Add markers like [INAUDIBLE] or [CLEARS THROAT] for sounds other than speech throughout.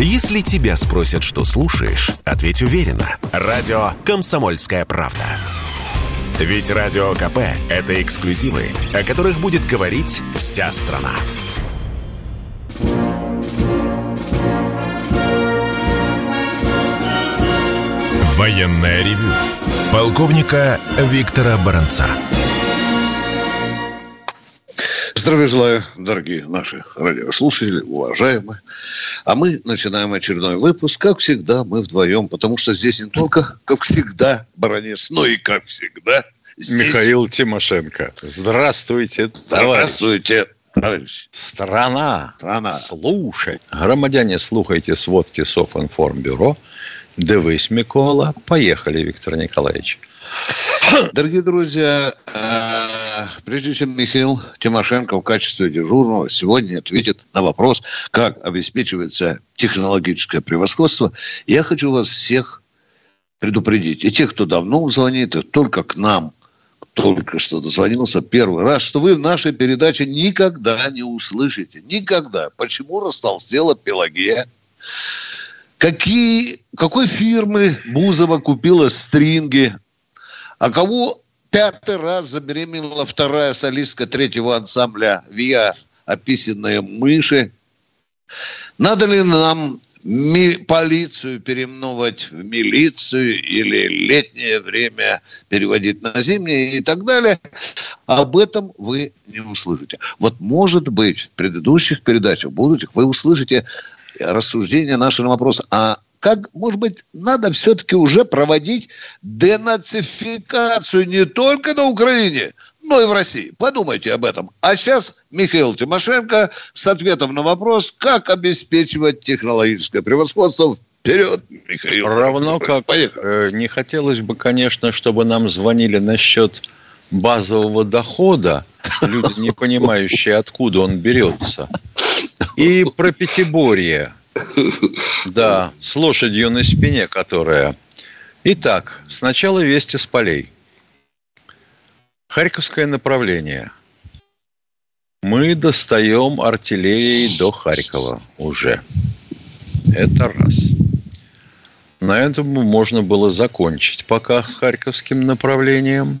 Если тебя спросят, что слушаешь, ответь уверенно. Радио «Комсомольская правда». Ведь Радио КП – это эксклюзивы, о которых будет говорить вся страна. Военное ревю полковника Виктора Баранца. Здравия желаю, дорогие наши радиослушатели, уважаемые. А мы начинаем очередной выпуск. Как всегда, мы вдвоем, потому что здесь не только, как всегда, баронец, но и, как всегда, здесь... Михаил Тимошенко. Здравствуйте, Здравствуйте, товарищ. Страна. Страна. Слушай. Громадяне, слухайте сводки Софинформбюро. Дивись, Микола. Поехали, Виктор Николаевич. Дорогие друзья, э, прежде чем Михаил Тимошенко в качестве дежурного сегодня ответит на вопрос, как обеспечивается технологическое превосходство, я хочу вас всех предупредить. И тех, кто давно звонит, и только к нам только что дозвонился первый раз, что вы в нашей передаче никогда не услышите. Никогда. Почему растолстела Пелагея? Какие, какой фирмы Бузова купила стринги? А кого пятый раз забеременела вторая солистка третьего ансамбля «Виа» описанные мыши? Надо ли нам ми- полицию переименовать в милицию или летнее время переводить на зимнее и так далее? Об этом вы не услышите. Вот может быть в предыдущих передачах, будущих, вы услышите рассуждение нашего вопроса. А как, может быть, надо все-таки уже проводить денацификацию не только на Украине, но и в России. Подумайте об этом. А сейчас Михаил Тимошенко с ответом на вопрос, как обеспечивать технологическое превосходство Вперед, Михаил. Равно как Поехали. Э, не хотелось бы, конечно, чтобы нам звонили насчет базового дохода, люди, не понимающие, откуда он берется. И про Пятиборье. Да, с лошадью на спине, которая... Итак, сначала вести с полей. Харьковское направление. Мы достаем артиллерией до Харькова уже. Это раз. На этом можно было закончить пока с Харьковским направлением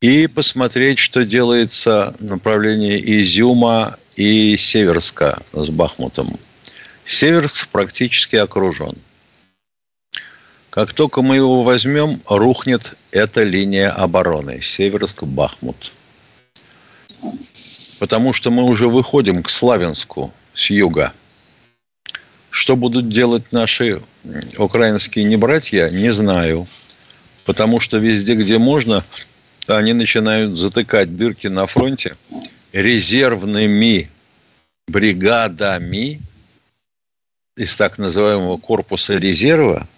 и посмотреть, что делается направление Изюма и Северска с Бахмутом. Северск практически окружен. Как только мы его возьмем, рухнет эта линия обороны. Северск-Бахмут. Потому что мы уже выходим к Славянску с юга. Что будут делать наши украинские небратья, не знаю. Потому что везде, где можно, они начинают затыкать дырки на фронте резервными бригадами из так называемого корпуса резерва,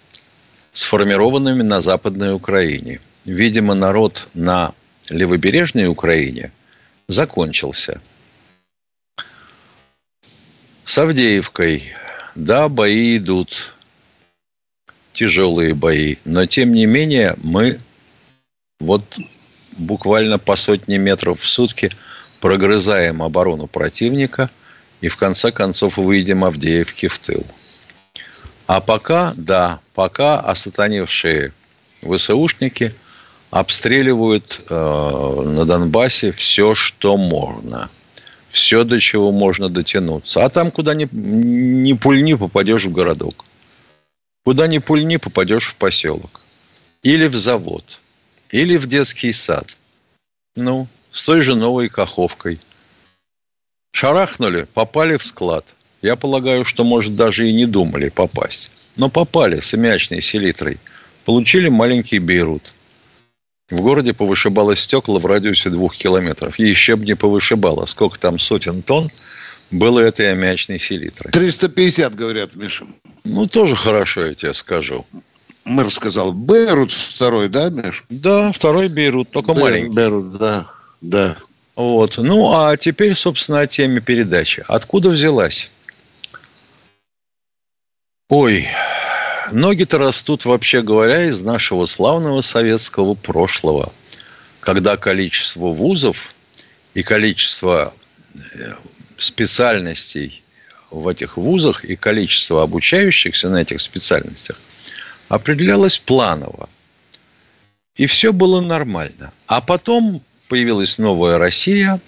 сформированными на Западной Украине. Видимо, народ на левобережной Украине закончился. С Авдеевкой, да, бои идут, тяжелые бои, но тем не менее мы вот буквально по сотне метров в сутки прогрызаем оборону противника и в конце концов выйдем Авдеевки в тыл. А пока, да, пока осатаневшие ВСУшники обстреливают э, на Донбассе все, что можно. Все, до чего можно дотянуться. А там, куда ни, ни пульни, попадешь в городок. Куда ни пульни, попадешь в поселок. Или в завод. Или в детский сад. Ну, с той же новой каховкой. Шарахнули, попали в склад. Я полагаю, что, может, даже и не думали попасть. Но попали с аммиачной селитрой. Получили маленький Бейрут. В городе повышибало стекла в радиусе двух километров. Еще бы не повышибало. Сколько там сотен тонн было этой аммиачной селитры. 350, говорят, Миша. Ну, тоже хорошо, я тебе скажу. Мэр сказал, Бейрут второй, да, Миш? Да, второй Бейрут, только Бейрут, маленький. Бейрут, да, да. Вот. Ну, а теперь, собственно, о теме передачи. Откуда взялась? Ой, ноги-то растут, вообще говоря, из нашего славного советского прошлого, когда количество вузов и количество э, специальностей в этих вузах и количество обучающихся на этих специальностях определялось планово. И все было нормально. А потом появилась новая Россия,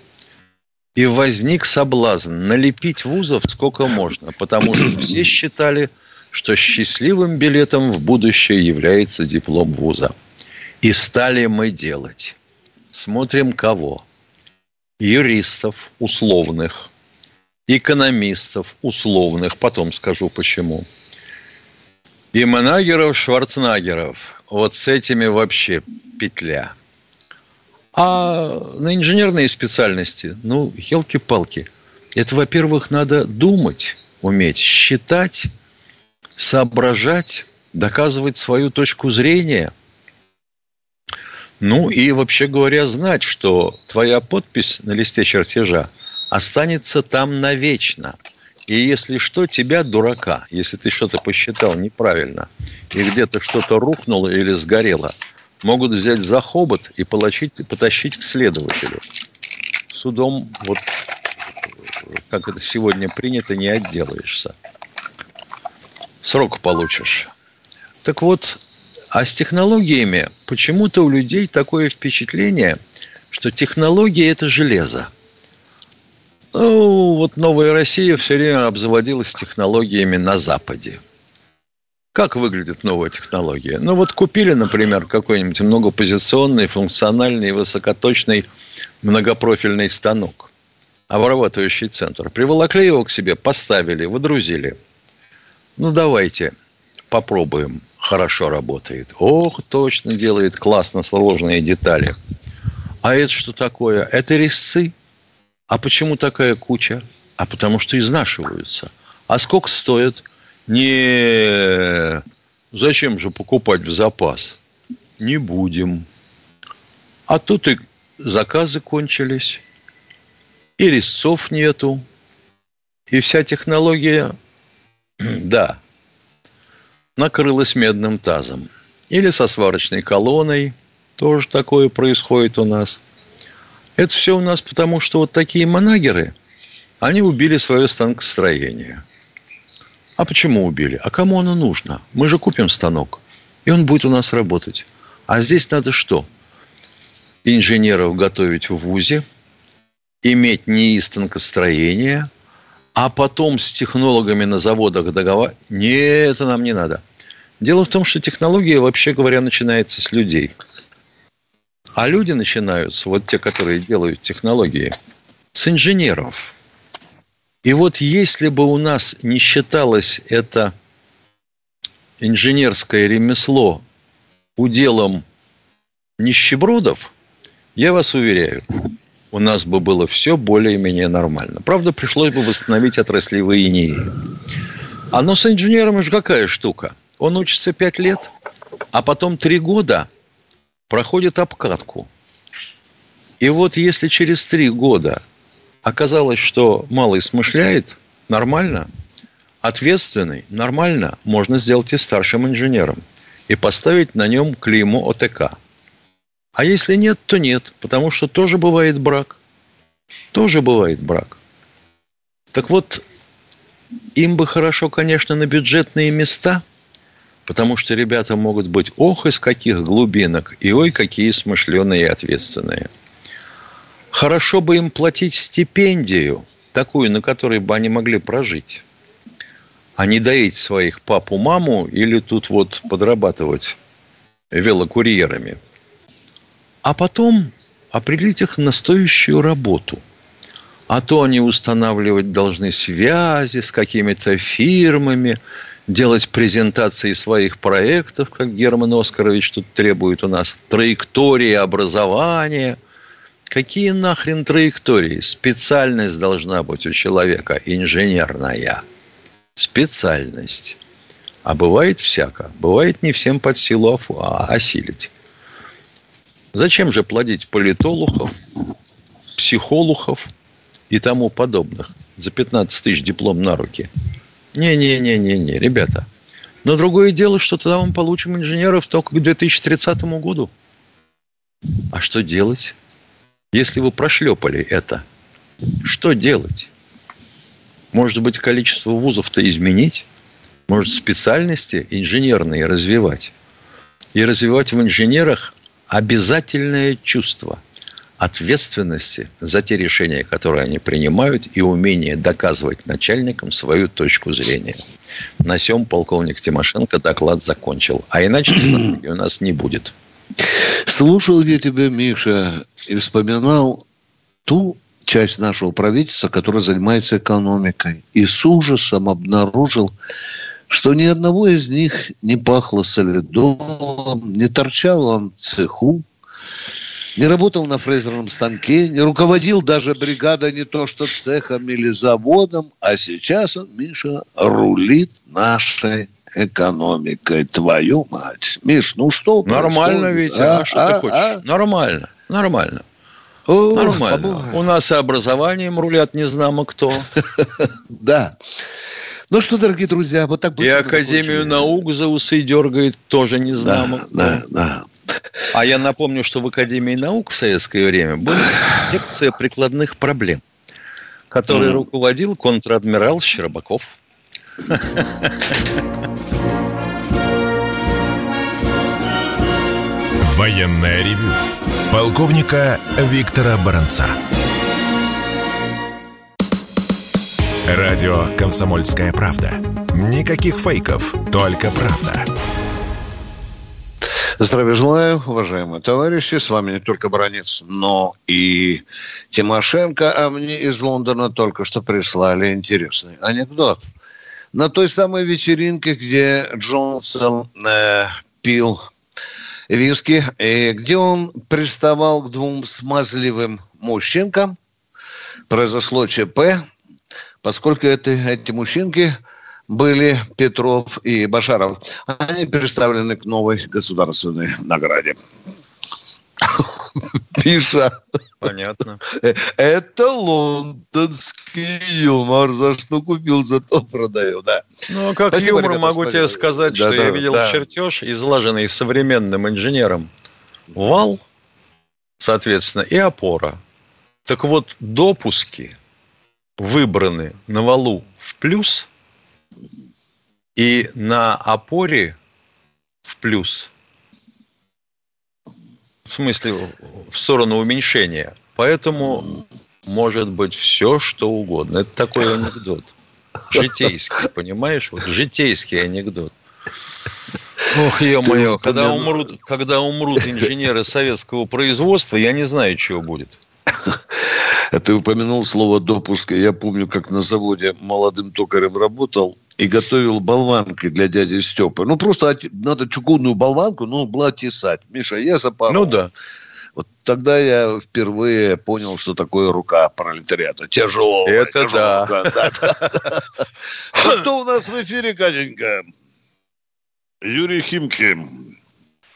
и возник соблазн налепить вузов сколько можно, потому что все считали, что счастливым билетом в будущее является диплом вуза. И стали мы делать. Смотрим кого? Юристов условных, экономистов условных, потом скажу почему. И Манагеров, Шварценаггеров. Вот с этими вообще петля. А на инженерные специальности, ну, елки-палки. Это, во-первых, надо думать, уметь, считать, соображать, доказывать свою точку зрения. Ну и, вообще говоря, знать, что твоя подпись на листе чертежа останется там навечно. И если что, тебя, дурака, если ты что-то посчитал неправильно, и где-то что-то рухнуло или сгорело, могут взять за хобот и получить, потащить к следователю. Судом, вот как это сегодня принято, не отделаешься срок получишь. Так вот, а с технологиями почему-то у людей такое впечатление, что технологии – это железо. Ну, вот новая Россия все время обзаводилась технологиями на Западе. Как выглядит новая технология? Ну, вот купили, например, какой-нибудь многопозиционный, функциональный, высокоточный многопрофильный станок, обрабатывающий центр. Приволокли его к себе, поставили, выдрузили – ну, давайте попробуем. Хорошо работает. Ох, точно делает классно сложные детали. А это что такое? Это резцы. А почему такая куча? А потому что изнашиваются. А сколько стоит? Не зачем же покупать в запас? Не будем. А тут и заказы кончились, и резцов нету, и вся технология [CLEARS THROAT] да, накрылась медным тазом. Или со сварочной колонной. Тоже такое происходит у нас. Это все у нас потому, что вот такие манагеры, они убили свое станкостроение. А почему убили? А кому оно нужно? Мы же купим станок, и он будет у нас работать. А здесь надо что? Инженеров готовить в ВУЗе, иметь НИИ станкостроения – а потом с технологами на заводах договаривать. Нет, это нам не надо. Дело в том, что технология, вообще говоря, начинается с людей. А люди начинаются, вот те, которые делают технологии, с инженеров. И вот если бы у нас не считалось это инженерское ремесло уделом нищебродов, я вас уверяю, у нас бы было все более-менее нормально. Правда, пришлось бы восстановить отраслевые НИИ. А но с инженером же какая штука? Он учится пять лет, а потом три года проходит обкатку. И вот если через три года оказалось, что малый смышляет, нормально, ответственный, нормально, можно сделать и старшим инженером и поставить на нем клеймо ОТК – а если нет, то нет, потому что тоже бывает брак. Тоже бывает брак. Так вот, им бы хорошо, конечно, на бюджетные места, потому что ребята могут быть ох из каких глубинок, и ой, какие смышленые и ответственные. Хорошо бы им платить стипендию, такую, на которой бы они могли прожить, а не доить своих папу-маму или тут вот подрабатывать велокурьерами – а потом определить их на стоящую работу. А то они устанавливать должны связи с какими-то фирмами, делать презентации своих проектов, как Герман Оскарович тут требует у нас, траектории образования. Какие нахрен траектории? Специальность должна быть у человека, инженерная. Специальность. А бывает всяко. Бывает не всем под силу осилить. Зачем же плодить политологов, психологов и тому подобных за 15 тысяч диплом на руки? Не-не-не-не-не, ребята. Но другое дело, что тогда мы получим инженеров только к 2030 году. А что делать, если вы прошлепали это? Что делать? Может быть, количество вузов-то изменить? Может, специальности инженерные развивать? И развивать в инженерах обязательное чувство ответственности за те решения, которые они принимают, и умение доказывать начальникам свою точку зрения. На сём полковник Тимошенко доклад закончил. А иначе [CLEARS THROAT] у нас не будет. Слушал я тебя, Миша, и вспоминал ту часть нашего правительства, которая занимается экономикой. И с ужасом обнаружил, что ни одного из них не пахло солидолом, не торчал он в цеху, не работал на фрезерном станке, не руководил даже бригадой не то что цехом или заводом, а сейчас он, Миша, рулит нашей экономикой. Твою мать. Миш, ну что? Нормально ведь, а, а что а, ты хочешь? А? Нормально, нормально. О, Нормально. Побывай. У нас и образованием рулят не знамо кто. [LAUGHS] Да. Ну что, дорогие друзья, вот так И Академию наук за усы дергает тоже не знамо. Да, да, да. А я напомню, что в Академии наук в советское время была [SIGHS] секция прикладных проблем, которой руководил контр-адмирал Щербаков. Военная ревю. Полковника Виктора Баранца. Радио «Комсомольская правда». Никаких фейков, только правда. Здравия желаю, уважаемые товарищи. С вами не только Бронец, но и Тимошенко. А мне из Лондона только что прислали интересный анекдот. На той самой вечеринке, где Джонсон э, пил виски, и где он приставал к двум смазливым мужчинкам, произошло ЧП, поскольку это, эти мужчинки – были Петров и Башаров. Они представлены к новой государственной награде. [LAUGHS] Пиша. Понятно. Это лондонский юмор. За что купил, за то продаю, да. Ну, а как Спасибо, юмор ребята, могу тебе сказать, да, что да, я видел да. чертеж, излаженный современным инженером. Вал, соответственно, и опора. Так вот, допуски выбраны на валу в плюс – и на опоре в плюс. В смысле, в сторону уменьшения. Поэтому может быть все, что угодно. Это такой анекдот. Житейский, понимаешь? Вот житейский анекдот. Ох, ё-моё, когда умрут, когда умрут инженеры советского производства, я не знаю, чего будет. Ты упомянул слово допуск. Я помню, как на заводе молодым токарем работал и готовил болванки для дяди Степы. Ну, просто надо чугунную болванку, ну, была тесать. Миша, я запорол. Ну, да. Вот тогда я впервые понял, что такое рука пролетариата. Тяжелая. Это тяжелая да. [LAUGHS] Кто у нас в эфире, Катенька? Юрий Химки.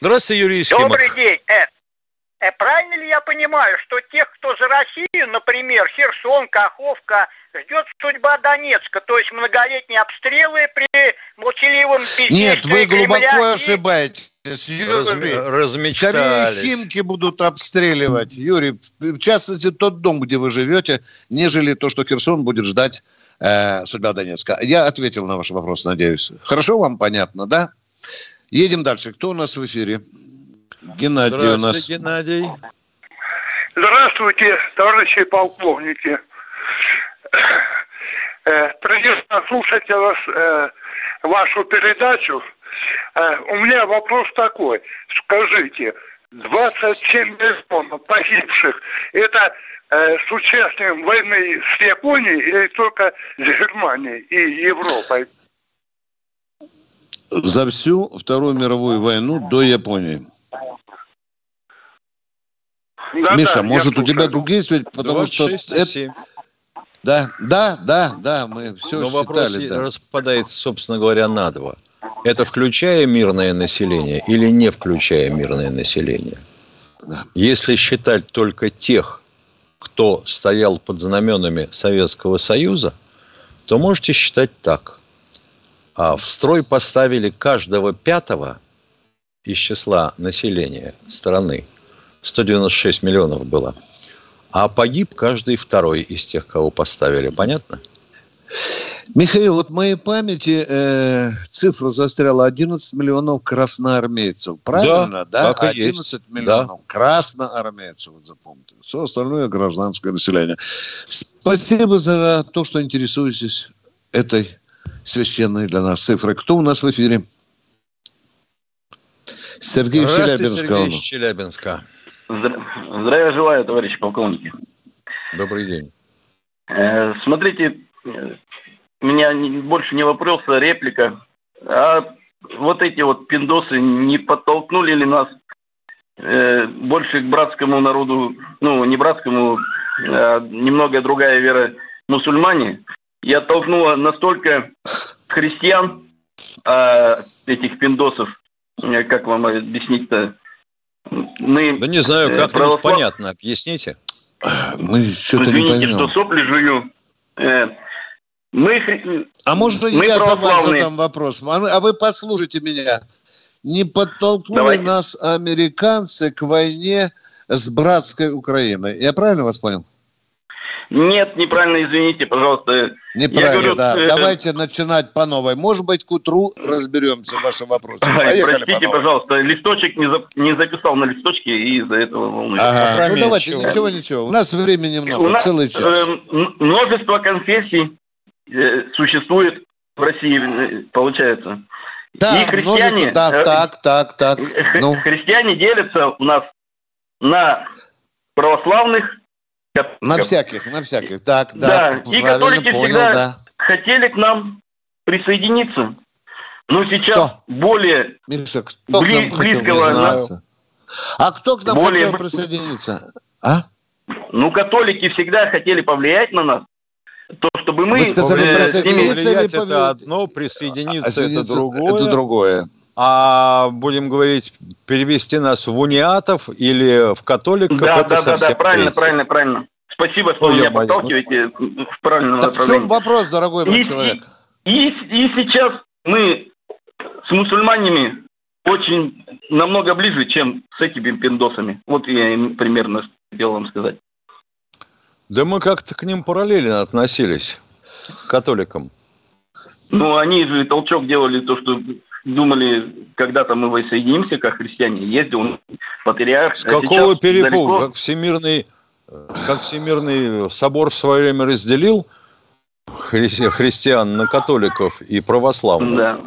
Здравствуйте, Юрий Химки. Добрый день, Эд. Э, правильно ли я понимаю, что тех, кто за Россию, например, Херсон, Каховка, ждет судьба Донецка, то есть многолетние обстрелы при молчаливом Нет, вы глубоко Кремля ошибаетесь. Юрий, Размечтались. Скорее Химки будут обстреливать. Юрий, в частности, тот дом, где вы живете, нежели то, что Херсон будет ждать э, судьба Донецка. Я ответил на ваш вопрос, надеюсь. Хорошо вам понятно, да? Едем дальше. Кто у нас в эфире? Геннадий у нас. Геннадий. Здравствуйте, товарищи полковники. Э, приятно слушать вас, э, вашу передачу. Э, у меня вопрос такой. Скажите, 27 миллионов погибших, это с участием войны с Японией или только с Германией и Европой? За всю Вторую мировую войну до Японии. Да, Миша, да, может, у тебя другие сведения, потому 26, что... Это... Да, да, да, да, мы все Но вопрос да. распадается, собственно говоря, на два. Это включая мирное население или не включая мирное население? Да. Если считать только тех, кто стоял под знаменами Советского Союза, то можете считать так. А в строй поставили каждого пятого из числа населения страны. 196 миллионов было. А погиб каждый второй из тех, кого поставили. Понятно? Михаил, вот в моей памяти э, цифра застряла 11 миллионов красноармейцев. Правильно, да? и 11 есть. миллионов красноармейцев, вот запомните. Все остальное гражданское население. Спасибо за то, что интересуетесь этой священной для нас цифрой. Кто у нас в эфире? Сергей Здравствуйте, Челябинска. Сергей из Челябинска. Здра- Здравия желаю, товарищи полковники. Добрый день. Э, Смотрите, э, у меня не- больше не вопрос, а реплика. А вот эти вот пиндосы не подтолкнули ли нас э, больше к братскому народу, ну, не братскому, а немного другая вера, мусульмане, и оттолкнула настолько христиан, а, этих пиндосов, э, как вам объяснить-то, мы... Да не знаю, э, как-нибудь православ- понятно, объясните. Мы что-то не Извините, поймем. что сопли жую. Э, Мы, А можно мы я за вас задам вопрос? А вы- а вы послушайте меня. Не подтолкнули Давайте. нас американцы к войне с братской Украиной. Я правильно вас понял? Нет, неправильно, извините, пожалуйста. Неправильно, говорю, да. э, Давайте начинать по новой. Может быть, к утру разберемся в вашем вопросе. Поехали Простите, по пожалуйста, листочек не, за- не записал на листочке и из-за этого волнуюсь. Ага. Ну давайте, ничего, ничего. У нас времени много, У нас целый час. э, множество конфессий э, существует в России, э, получается. Да, и христиане, да, э, так, так, так. Хри- Ну, Христиане делятся у нас на православных, на всяких, на всяких. Так, да, Да, и католики понял, всегда- да. хотели к нам присоединиться. Но сейчас Кто? более Миша, кто Бли- к близкого? А кто к нам Более хотел присоединиться? А? Ну, католики всегда хотели повлиять на нас, то, чтобы мы Вы сказали, э, присоединиться или Повлиять пове- это одно, присоединиться это Присоединиться другое. Это другое. А будем говорить, перевести нас в униатов или в католиков, Да, это да, да, да, совсем правильно, третье. правильно, правильно. Спасибо, что Ой, меня подталкиваете в правильном Так в чем направлении. вопрос, дорогой мой И, человек? и, и сейчас мы с мусульманами очень намного ближе, чем с этими пиндосами. Вот я им примерно хотел вам сказать. Да мы как-то к ним параллельно относились, к католикам. Ну, они же толчок делали то, что думали, когда-то мы воссоединимся, как христиане. Ездил патриарх. С а какого сейчас перепугу? далеко. Как всемирный, как всемирный собор в свое время разделил хри- христиан на католиков и православных, Да.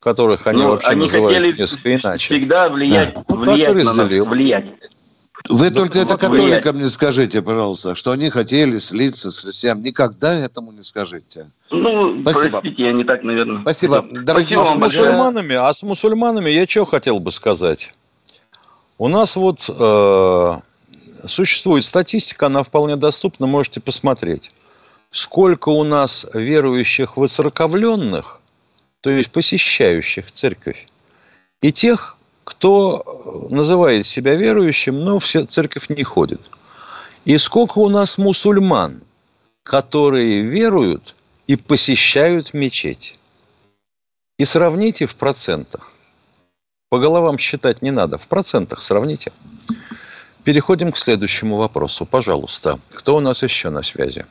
которых они Ну, вообще они называют хотели несколько иначе. всегда влиять, Да. Ну, так влиять и на нас, разделил. влиять. Вы Да только это католикам не скажите, пожалуйста, что они хотели слиться с христиан. Никогда этому не скажите. Ну, Спасибо. простите, я не так, наверное. Спасибо. Дорогие Спасибо А с вам друзья, мусульманами, а с мусульманами я что хотел бы сказать? У нас вот э, существует статистика, она вполне доступна, можете посмотреть. Сколько у нас верующих воцерковленных, то есть посещающих церковь, и тех, кто называет себя верующим, но в церковь не ходит. И сколько у нас мусульман, которые веруют и посещают мечеть. И сравните в процентах. По головам считать не надо. В процентах сравните. Переходим к следующему вопросу. Пожалуйста. Кто у нас еще на связи?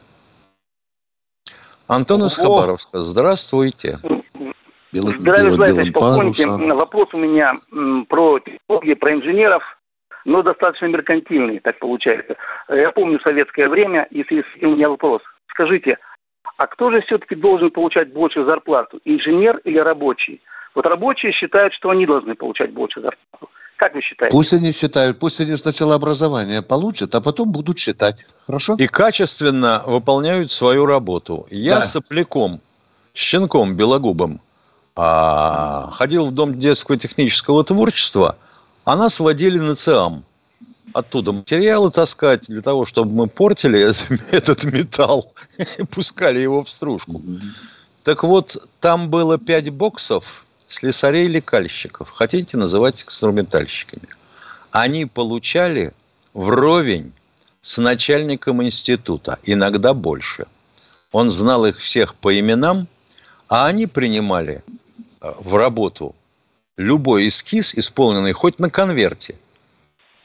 Антон из! Хабаровска. Здравствуйте. белый, Здравия белый, желаю, полковники. парус, Вопрос у меня про технологии, про инженеров, но достаточно меркантильный, так получается. Я помню советское время, и у меня вопрос. Скажите, а кто же все-таки должен получать больше зарплату, инженер или рабочий? Вот рабочие считают, что они должны получать больше зарплату. Как вы считаете? Пусть они считают, пусть они сначала образование получат, а потом будут считать. Хорошо? И качественно выполняют свою работу. Я Да. сопляком, щенком белогубым, а, ходил в Дом детского технического творчества, а нас водили на ЦИАМ. Оттуда материалы таскать для того, чтобы мы портили [LAUGHS] этот металл и пускали его в стружку. Так вот, там было пять боксов слесарей-лекальщиков. Хотите называть инструментальщиками. Они получали вровень с начальником института, иногда больше. Он знал их всех по именам, а они принимали э, в работу любой эскиз, исполненный хоть на конверте,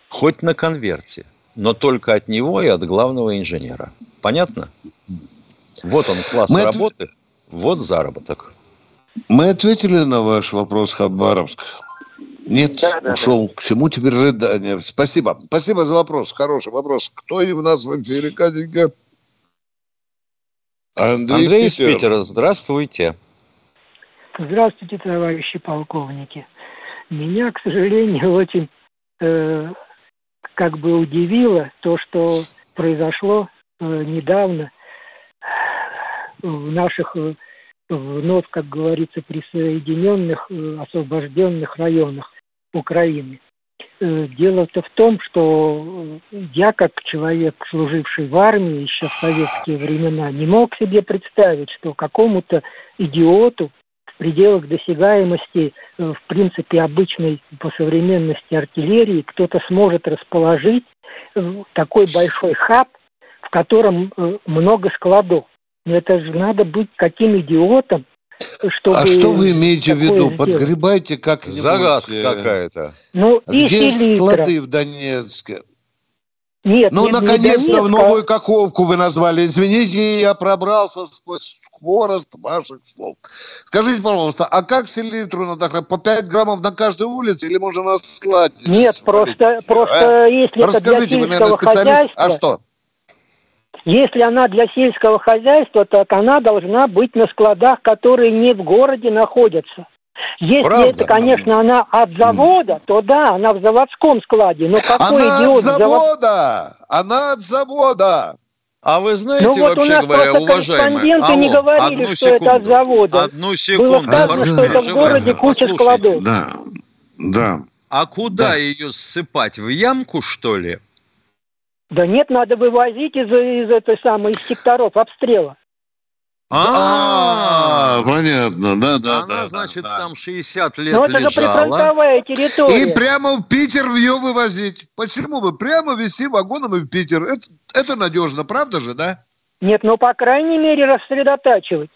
хоть на конверте, но только от него и от главного инженера. Понятно? Вот он класс Мы работы. Вот заработок. Мы ответили на ваш вопрос, Хабаровск. Нет, Да, да, ушел. К чему теперь рыдание? Спасибо. Спасибо за вопрос. Хороший вопрос. Кто у нас в эфире, Катенька? Андрей, Андрей из Питер. Питера, здравствуйте. Здравствуйте, товарищи полковники. Меня, к сожалению, [LAUGHS] очень э, как бы удивило то, что произошло э, недавно в наших э, вновь, как говорится, присоединенных, э, освобожденных районах Украины. Э, Дело-то в том, что э, я, как человек, служивший в армии еще в советские времена, не мог себе представить, что какому-то идиоту в пределах досягаемости, в принципе, обычной по современности артиллерии кто-то сможет расположить такой большой хаб, в котором много складов. Это же надо быть каким идиотом, чтобы... А что вы имеете в виду? сделать. Подгребайте как-нибудь. Загадка э, какая-то. Ну, Где и селитра. склады в Донецке? Нет, Ну, не- не наконец-то в а- новую Каховку вы назвали. Извините, я пробрался сквозь хворост ваших слов. Скажите, пожалуйста, а как селитру надо хранить? По 5 граммов на каждой улице или можно на складе? Нет, просто, просто А? если это для Расскажите, вы, наверное, специалист. А что? Если она для сельского хозяйства, так она должна быть на складах, которые не в городе находятся. Если Правда? это, конечно, она от завода, то да, она в заводском складе. Но какой Она идиот от в завод- завода! Она от завода! А вы знаете, Ну вот у вообще нас говоря, просто уважаемые, корреспонденты не алло, говорили, одну что это от секунду, завода. Одну секунду. Было сказано, что это в городе куча послушайте. складов. Да, да. А куда Да. ее ссыпать? В ямку, что ли? Да нет, надо вывозить из, из этой самой, из секторов обстрела. А, понятно, да, да, Она, да. значит, да, да. там 60 лет Но Ну, это же лежала. прифронтовая территория. И прямо в Питер ее вывозить. Почему бы? Прямо везти вагоном и в Питер. Это, это надежно, правда же, да? Нет, ну, по крайней мере, рассредотачивать.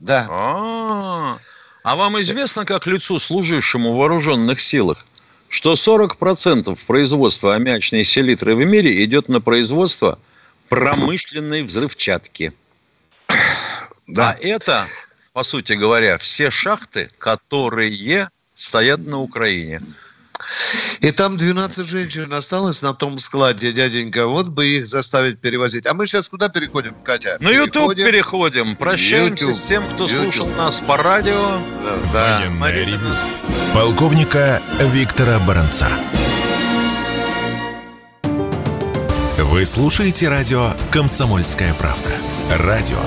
Да. А, а вам известно, как лицу, служившему в вооруженных силах, что 40% производства аммиачной селитры в мире идет на производство промышленной взрывчатки. [CLEARS THROAT] Да. А это, по сути говоря, все шахты, которые стоят на Украине. И там 12 женщин осталось на том складе, дяденька. Вот бы их заставить перевозить. А мы сейчас куда переходим, Катя? На YouTube Переходим. переходим. Прощаемся YouTube. с тем, кто YouTube. слушал нас по радио. Да, да. Полковника Виктора Баранца. Вы слушаете радио «Комсомольская правда». Радио,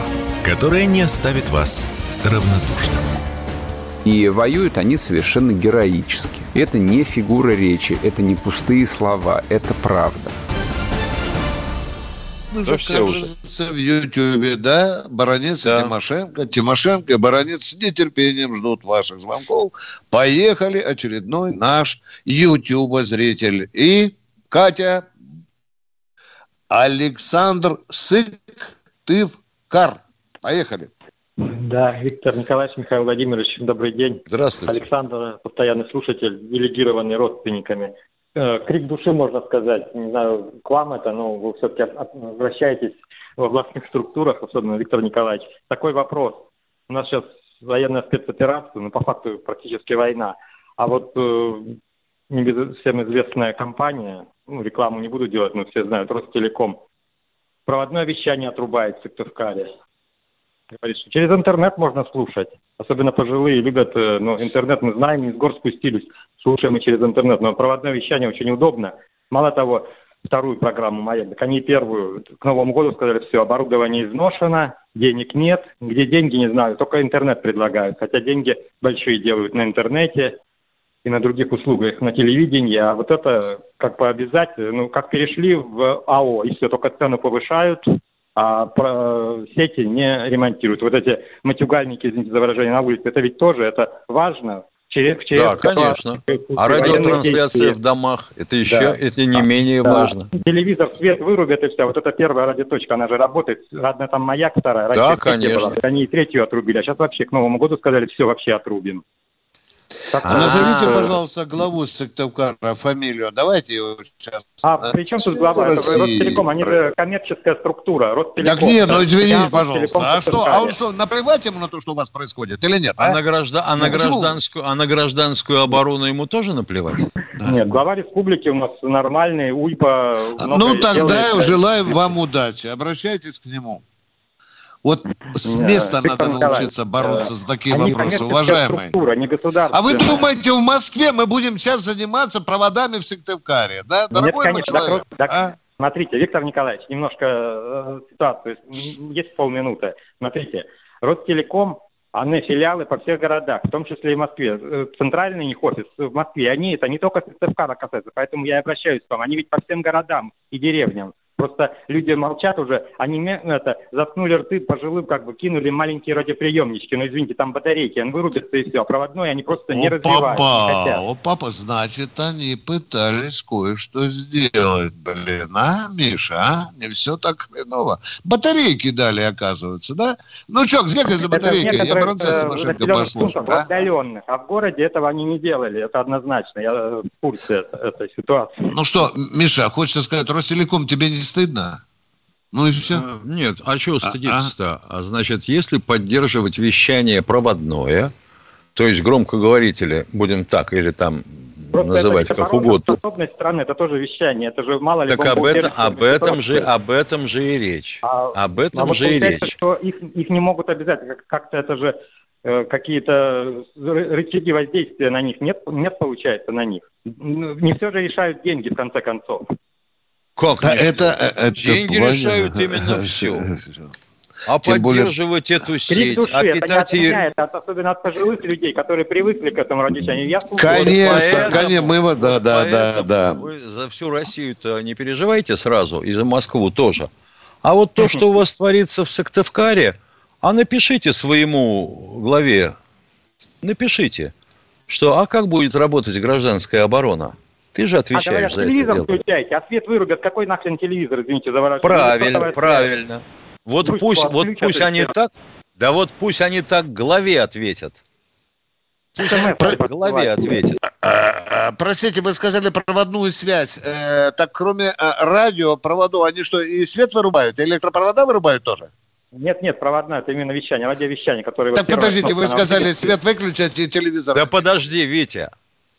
которое не оставит вас равнодушным. И воюют они совершенно героически. Это не фигура речи, это не пустые слова, это правда. Ну, Да же, все уже. кажется, в Ютьюбе, да? Баронец Да. и Тимошенко. Тимошенко и Баронец с нетерпением ждут ваших звонков. Поехали, очередной наш Ютьюба-зритель. И Катя Александр Сыктывкар. Поехали. Да, Виктор Николаевич, Михаил Владимирович, добрый день. Здравствуйте. Александр, постоянный слушатель, делегированный родственниками. Э, Крик души, можно сказать. Не знаю, к вам это, но вы все-таки возвращаетесь в областных структурах, особенно Виктор Николаевич. Такой вопрос. У нас сейчас военная спецоперация, ну, по факту практически война. А вот э, всем известная компания, ну, рекламу не буду делать, но все знают, Ростелеком, проводное вещание отрубает в Сыктывкаре. Через интернет можно слушать. Особенно пожилые любят, э, ну, интернет мы знаем, из гор спустились, слушаем мы через интернет. Но проводное вещание очень удобно. Мало того, вторую программу «Маяк», так они первую к Новому году сказали, все, оборудование изношено, денег нет. Где деньги, не знаю, только интернет предлагают. Хотя деньги большие делают на интернете и на других услугах, на телевидении. А вот это как бы обязательно, ну, как перешли в АО, и все, только цену повышают, а про- сети не ремонтируют. Вот эти матюгальники, извините за выражение, на улице, это ведь тоже, это важно. Через, через Да, конечно. А радиотрансляция в домах, это еще, Да. это не менее Да. важно. Телевизор, свет вырубят и все. Вот это первая радиоточка, она же работает. Ладно, там маяк вторая. Да, конечно. была. Они и третью отрубили. А сейчас вообще к Новому году сказали, все вообще отрубим. А назовите, пожалуйста, главу Сыктывкара, фамилию. Давайте его сейчас. А при чем тут глава? Это. Ростелеком, они же коммерческая структура. Ростелеком. Так нет, ну извините, пожалуйста. А что, а он что, наплевать ему на то, что у вас происходит, или нет? А, а? на, граждан, а, на Ну, гражданскую, а на гражданскую оборону ему тоже наплевать? Нет, глава республики у нас нормальный, УЙПа Ну, тогда делает. желаем вам удачи. Обращайтесь к нему. Вот с места Виктор надо Николаевич, научиться бороться э, за такие они вопросы, уважаемые. не. А вы думаете, в Москве мы будем сейчас заниматься проводами в Сыктывкаре? Да, Нет, дорогой мой конечно, так человек? так, а? Смотрите, Виктор Николаевич, немножко э, ситуацию, есть полминуты. Смотрите, Ростелеком, они филиалы по всех городах, в том числе и в Москве. Э, Центральный их офис в Москве, они это не только Сыктывкара касается, поэтому я обращаюсь к вам. Они ведь по всем городам и деревням. Просто люди молчат уже, они это, заткнули рты пожилым, как бы кинули маленькие радиоприемнички. Ну, извините, там батарейки, он вырубится и все. А проводной они просто не О, развивают, папа, о, папа, значит, они пытались кое-что сделать, блин, а, Миша, а? Не все так хреново. Батарейки дали, оказывается, да? Ну, чё, сбегай за батарейкой, я некоторых, процесс э, машинка пунктах, а? отдаленных. А в городе этого они не делали, это однозначно. Я э, в курсе эт- этой ситуации. Ну что, Миша, хочется сказать, Ростелеком, тебе не стыдно? Ну и все. Э, Нет, а чего стыдиться-то? А, значит, если поддерживать вещание проводное, то есть громкоговорители, будем так или там Просто называть это, как угодно, способность страны, это тоже вещание. Это же мало ли... так об этом, об этом же, об этом же и речь. А- Об А этом вот же и речь. что их, их не могут обязательно, как- как-то это же э, какие-то ры- рычаги воздействия на них нет, нет получается на них. Не все же решают деньги в конце концов. Как Да, это, э, это Деньги понятно. решают именно все. А Тем более- поддерживать эту Крик сеть, души, а это не питать ее... это от- особенно от пожилых людей, которые привыкли к этому радиочанию. Я слушаю. Конечно, Поэтому- конечно, мы да, вот да, да, поэтому да. Вы за всю Россию-то не переживайте сразу, и за Москву тоже. А вот то, что у вас [LAUGHS] творится в Сыктывкаре, а напишите своему главе, напишите, что а как будет работать гражданская оборона? Ты же А отвечаешь говорят, за это телевизор включайте, а свет вырубят. Какой нахрен телевизор, извините за выражение? Правильно, правильно. Вот Пусть пусть, вот пусть они всё. так, да вот пусть они так главе ответят. Про- Главе ответят. А, а, Простите, вы сказали проводную связь. Э, так кроме а, радио, проводов, они что, и свет вырубают, и электропровода вырубают тоже? Нет, нет, проводное, это именно вещание, радиовещание, которое... Так подождите, вы сказали свет выключать и телевизор. Да подожди, Витя.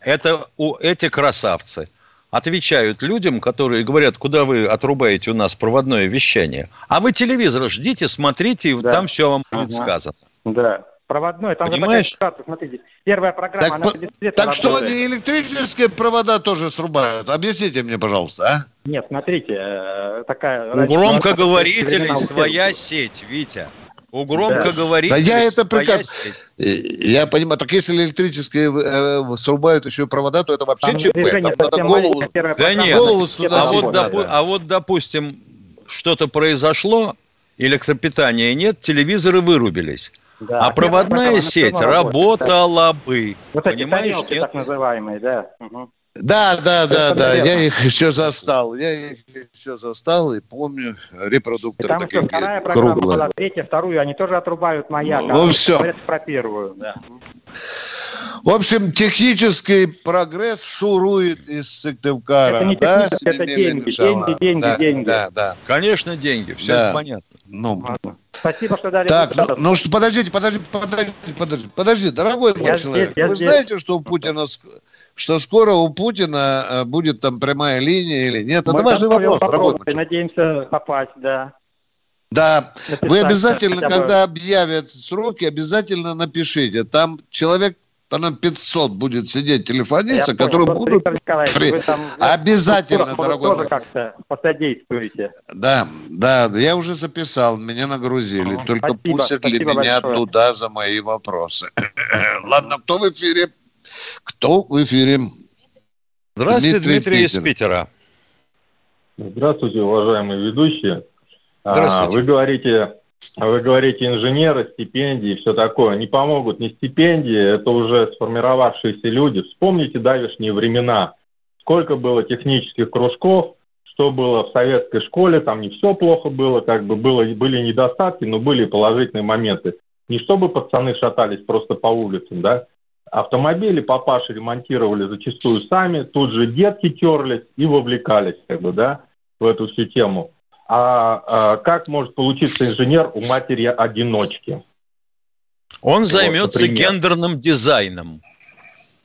Это у эти красавцы отвечают людям, которые говорят, куда вы отрубаете у нас проводное вещание. А вы телевизор ждите, смотрите, и Да. там все вам будет Ага. сказано. Да, проводной, там же такая Понимаешь? ситуация, смотрите, первая программа, Так, она по- так что работает. они электрические провода тоже срубают? Объясните мне, пожалуйста, а? Нет, смотрите, э, такая... У громкоговорителей своя сеть, Витя. У громкоговорителей Да я это прекрасно-. Э, Я понимаю, так если электрические э, срубают еще провода, то это вообще Там ЧП. Там надо голову... Да нет, голову она сюда А вот, да, да. а вот, допустим, что-то произошло, электропитания нет, телевизоры вырубились. Да, а проводная она сеть да. работала бы. Вот эти Понимаешь, нет? так называемые, да. Мгм. Да, да, да, Это да, наверное. я их еще застал. Я их еще застал и помню. И Репродукторы там еще такие вторая программа круглые. была, третья, вторую, они тоже отрубают маяк. Ну, а всё. говорят про первую, да. В общем, технический прогресс шурует из Сыктывкара. Это не да, это деньги, деньги, деньги, да, деньги. Да, да. Конечно, деньги, все Да. это понятно. Ну, Ладно. Спасибо, что дали так, ну, ну что, подождите, подождите, подождите, подождите, подожди, дорогой мой Я человек, здесь, вы здесь. знаете, что у Путина, что скоро у Путина э, будет там прямая линия или нет? Мы Это важный вопрос, человек. Надеемся попасть, да. Да, Написать вы обязательно, бы- когда объявят сроки, обязательно напишите. Там человек, по-моему, 500 будет сидеть телефониться, Я понял. которые Просто, будут... При- вы там, Обязательно, может, дорогой тоже мой. как-то посодействуете. Да, да, я уже записал, меня нагрузили. Только спасибо, пустят ли спасибо меня большое. туда за мои вопросы. [COUGHS] Ладно, кто в эфире? Кто в эфире? Здравствуйте, Дмитрий Дмитрий, из из Питера. Здравствуйте, уважаемые ведущие. А, Здравствуйте. Вы говорите, вы говорите инженеры, стипендии и все такое. Не помогут ни стипендии, это уже сформировавшиеся люди. Вспомните давешние времена. Сколько было технических кружков, что было в советской школе, там не все плохо было, как бы было, были недостатки, но были положительные моменты. Не чтобы пацаны шатались просто по улицам, да, Автомобили папаши ремонтировали зачастую сами, тут же детки терлись и вовлекались, как бы, да, в эту всю тему. А, а как может получиться инженер у матери-одиночки? Он Вот, займется например. гендерным дизайном.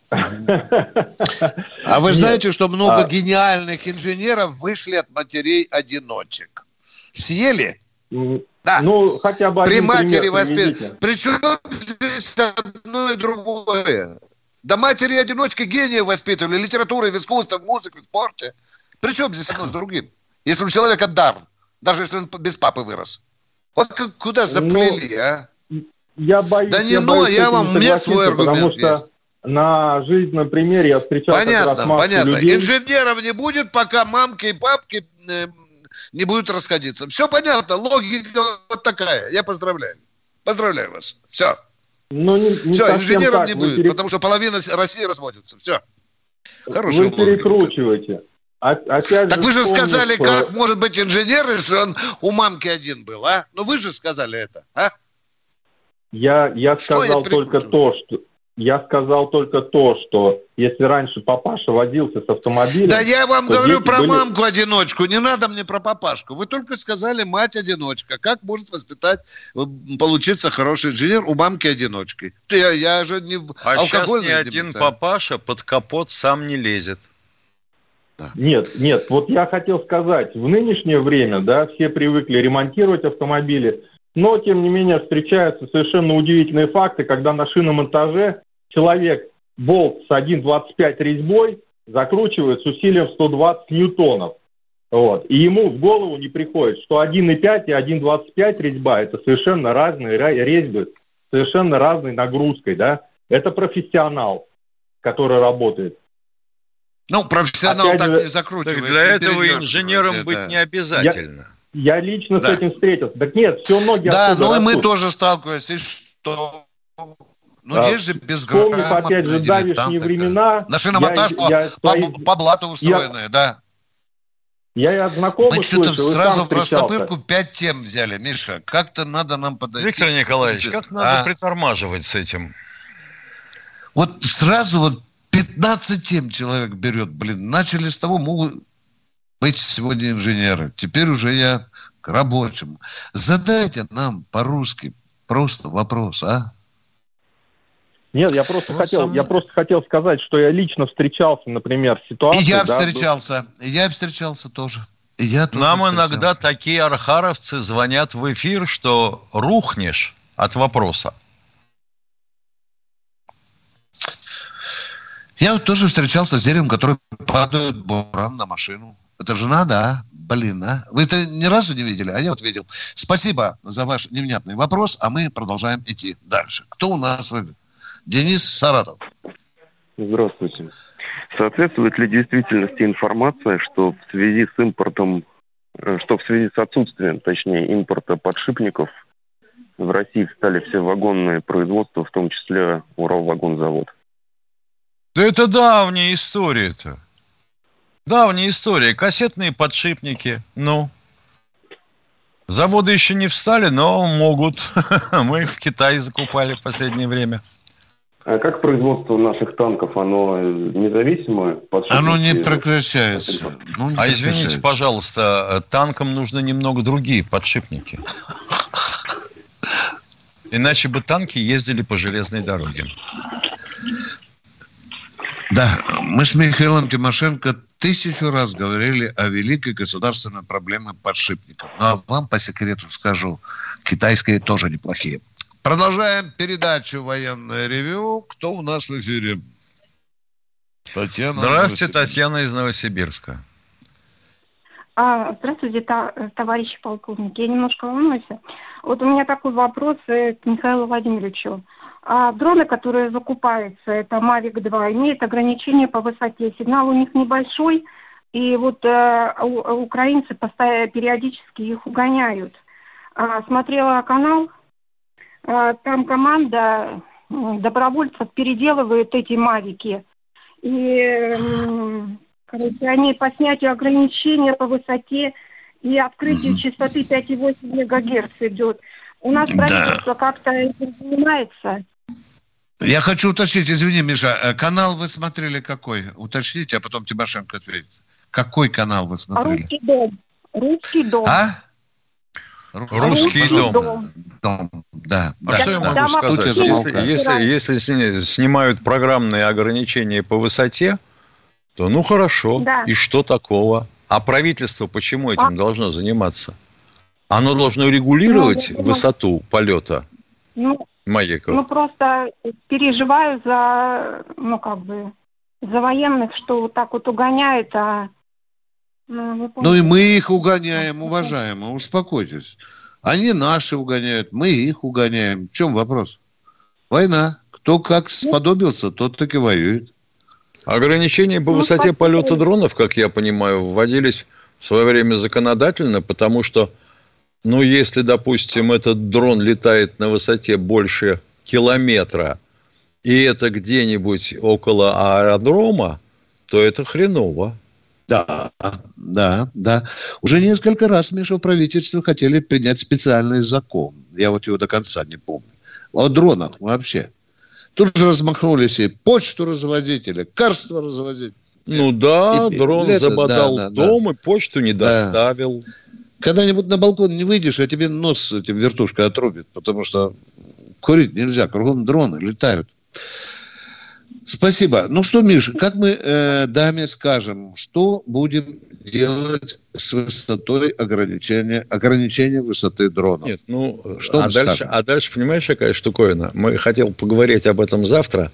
А вы знаете, что много А. гениальных инженеров вышли от матерей-одиночек? Съели? М, Да. Ну, хотя бы При матери воспитывали. Причем здесь одно и другое. Да матери-одиночки гения воспитывали, литературы, в искусстве, в музыке, в спорте. Причем здесь одно с другим? Если у человека дар, даже если он без папы вырос. Вот как- куда заплели, а? Я боюсь, Да не я ну, боюсь я вам- меня свой согласиться, потому аргумент что есть. на жизненном примере я встречал как раз Понятно, массу понятно. людей. Инженеров не будет, пока мамки и папки э, не будут расходиться. Все понятно, логика вот такая. Я поздравляю. Поздравляю вас. Все. Ну, не, не Все, инженеров так. не Вы будет, пере- потому что половина России разводится. Все. Хорошая Вы логика. перекручиваете. А- опять Так вы же вспомнив, сказали, что- как может быть инженер, если он у мамки один был, а? Ну вы же сказали это, а? Я, я Что я сказал только то, что... Я сказал только то, что если раньше папаша возился с автомобилем... Да я вам говорю про были- мамку-одиночку, не надо мне про папашку. Вы только сказали мать-одиночка. Как может воспитать, э, получиться хороший инженер у мамки-одиночки? Я, я же не в А сейчас ни один папаша под капот сам не лезет. Нет, нет, вот я хотел сказать, в нынешнее время, да, все привыкли ремонтировать автомобили, но, тем не менее, встречаются совершенно удивительные факты, когда на шиномонтаже человек болт с 1,25 резьбой закручивает с усилием 120 ньютонов. Вот. И ему в голову не приходит, что 1,5 и 1,25 резьба – это совершенно разные ра- резьбы, с совершенно разной нагрузкой, да. Это профессионал, который работает. Ну, профессионал Опять так же, не закручивает. Так для не этого инженером вроде, быть да. не обязательно. Я лично Да. с этим встретился. Так нет, все ноги Да, ну и мы тоже сталкиваемся. И что? Ну, А, есть же Вспомнив, безграмотные опять же, давешние времена, На шиномонтаж я- по, я по- свои- по блату устроенные, да. я и от знакомых Мы что-то слышал, и сразу в простопырку встречался. пять тем взяли, Миша. Как-то надо нам подойти. Виктор Николаевич, как надо А? притормаживать с этим? Вот сразу вот 15 тем человек берет, блин. Начали с того, могут быть сегодня инженеры. Теперь уже я к рабочим. Задайте нам по-русски просто вопрос, а? Нет, я просто Ну, хотел, сам- я просто хотел сказать, что я лично встречался, например, с И ситуацией. я да, встречался. И я встречался тоже. И я тоже Нам встречался. иногда такие архаровцы звонят в эфир, что рухнешь от вопроса. Я вот тоже встречался с деревом, который падает буран на машину. Это же надо, а? Блин, а? Вы это ни разу не видели, а я вот видел. Спасибо за ваш невнятный вопрос, а мы продолжаем идти дальше. Кто у нас? в- Денис Саратов. Здравствуйте. Соответствует ли действительности информация, что в связи с импортом, э, что в связи с отсутствием, точнее, импорта подшипников в России встали все вагонные производства, в том числе Уралвагонзавод? Да это давняя история-то. Давняя история. Кассетные подшипники. Ну. Заводы еще не встали, но могут. [LAUGHS] Мы их в Китае закупали в последнее время. А как производство наших танков, оно независимое? Оно не прекращается. Ну, не А извините, прекращается. пожалуйста, э, танкам нужны немного другие подшипники. Иначе бы танки ездили по железной дороге. Да, мы с Михаилом Тимошенко тысячу раз говорили о великой государственной проблеме подшипников. Ну, а вам по секрету скажу, китайские тоже неплохие. Продолжаем передачу «Военное ревю». Кто у нас в эфире? Татьяна. Здравствуйте. Татьяна из Новосибирска. А, здравствуйте, та- товарищи полковники. Я немножко волнуюсь. Вот у меня такой вопрос э, к Михаилу Владимировичу. А дроны, которые закупаются, это Mavic 2, имеют ограничения по высоте. Сигнал у них небольшой, и вот э, у- украинцы постоянно, периодически их угоняют. А, смотрела канал, там команда добровольцев переделывает эти мавики. И короче, они по снятию ограничения по высоте и открытию частоты 5,8 МГц идет. У нас Да. правительство как-то этим занимается. Я хочу уточнить, извини, Миша, э, канал вы смотрели какой? Уточните, а потом Тимошенко ответит. Какой канал вы смотрели? Русский дом. Русский дом. А? Русский дом. дом. Дом. Да. А да, что я могу Там сказать? Если, если, если сни- снимают программные ограничения по высоте, то ну хорошо. Да. И что такого? А правительство почему этим А- должно заниматься? Оно должно регулировать Ну, высоту полета Ну, маяков. ну, просто переживаю за, ну, как бы, за военных, что вот так вот угоняют, а... Ну, Ну и мы их угоняем, уважаемые, успокойтесь. Они наши угоняют, мы их угоняем. В чем вопрос? Война. Кто как сподобился, тот так и воюет. Ограничения по Ну, высоте полета дронов, как я понимаю, вводились в свое время законодательно, потому что, ну, если, допустим, этот дрон летает на высоте больше километра, и это где-нибудь около аэродрома, то это хреново. Да, да, да. Уже несколько раз, Миша, в правительстве хотели принять специальный закон. Я вот его до конца не помню. О дронах вообще. Тут же размахнулись и почту развозить, и лекарства развозить. Ну да, И- дрон это, забодал да, да, да. дом и почту не Да. доставил. Когда-нибудь на балкон не выйдешь, а тебе нос с этим вертушкой отрубит, потому что курить нельзя, кругом дроны летают. Спасибо. Ну что, Миш, как мы э, даме скажем, что будем делать с высотой ограничения, ограничения высоты дрона? Нет, ну, Что а, дальше, скажем? а дальше, понимаешь, какая штуковина? Мы хотел поговорить об этом завтра.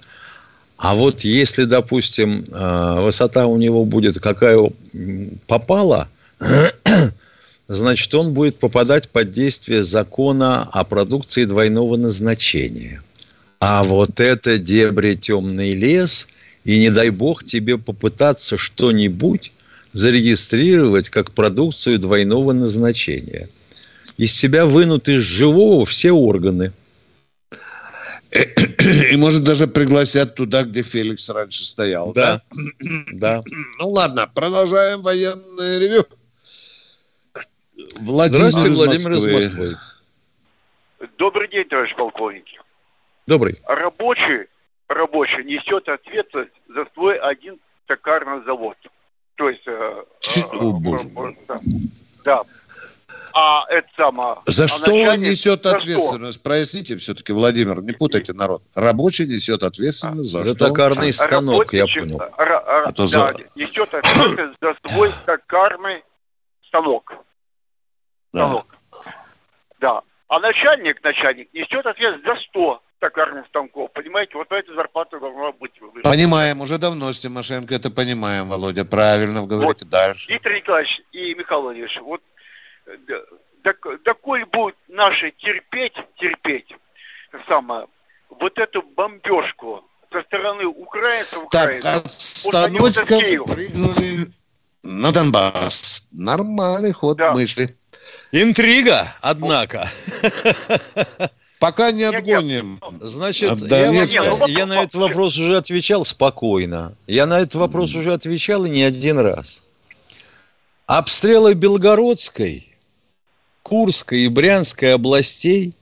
А вот если, допустим, э, высота у него будет какая попала, [CLEARS THROAT] значит, он будет попадать под действие закона о продукции двойного назначения. А вот это дебри темный лес, и не дай бог тебе попытаться что-нибудь зарегистрировать как продукцию двойного назначения. Из себя вынуты из живого все органы. И, может, даже пригласят туда, где Феликс раньше стоял. Да. Да. [CLEARS THROAT] Ну ладно, продолжаем военное ревю. Владимир Здравствуйте, из Владимир из Москвы. Добрый день, товарищ полковники. Добрый. Рабочий, рабочий несет ответственность за свой один токарный завод. То есть... э, Чи- э, О, боже э, да. Да. А это самое... За а что он несет за что? ответственность? Проясните все-таки, Владимир, не путайте народ. Рабочий несет ответственность за За что? токарный станок, я Работничек, понял. ра- ра- А то да, за- несет ответственность за свой токарный станок. Да. станок. Да. А начальник, начальник несет ответственность за 100 токарных станков. Понимаете, вот эта зарплата должна быть выше. Понимаем, уже давно с Тимошенко это понимаем, Володя. Правильно вы говорите. Дальше. Виктор Николаевич и Михаил Владимирович, вот э, да, док- доколе будут наши терпеть, терпеть, самое, вот эту бомбежку со стороны украинцев, Так, украинцев, вот они вот прыгнули на Донбасс. Нормальный ход мысли. Интрига, однако. [LAUGHS] Пока не отгоним. Значит, От я, вам- Донецка. я на этот вопрос уже отвечал спокойно. Я на этот вопрос уже отвечал и не один раз. Обстрелы Белгородской, Курской и Брянской областей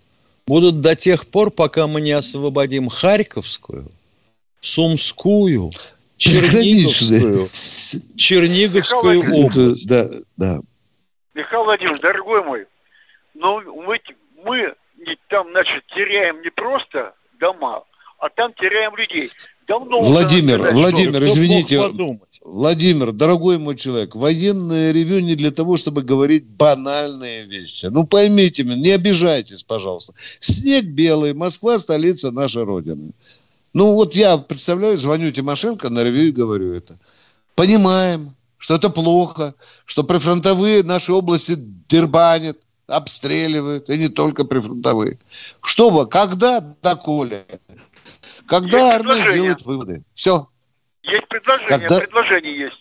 будут до тех пор, пока мы не освободим Харьковскую, Сумскую, [LAUGHS] Черниговскую, Черниговскую Михаил область. Да, да. Михаил Владимирович, дорогой мой, но мы, мы не- там, значит, теряем не просто дома, а там теряем людей. Давно Владимир, сказать, Владимир, что- извините. Владимир, дорогой мой человек, военное ревю не для того, чтобы говорить банальные вещи. Ну, поймите меня, не обижайтесь, пожалуйста. Снег белый, Москва – столица нашей Родины. Ну, вот я представляю, звоню Тимошенко на ревю и говорю это. Понимаем, что это плохо, что прифронтовые наши области дербанят, обстреливают, и не только прифронтовые. Что вы, когда, доколе? Когда Есть армия сделает выводы? Все. Есть предложение, Когда- предложение есть.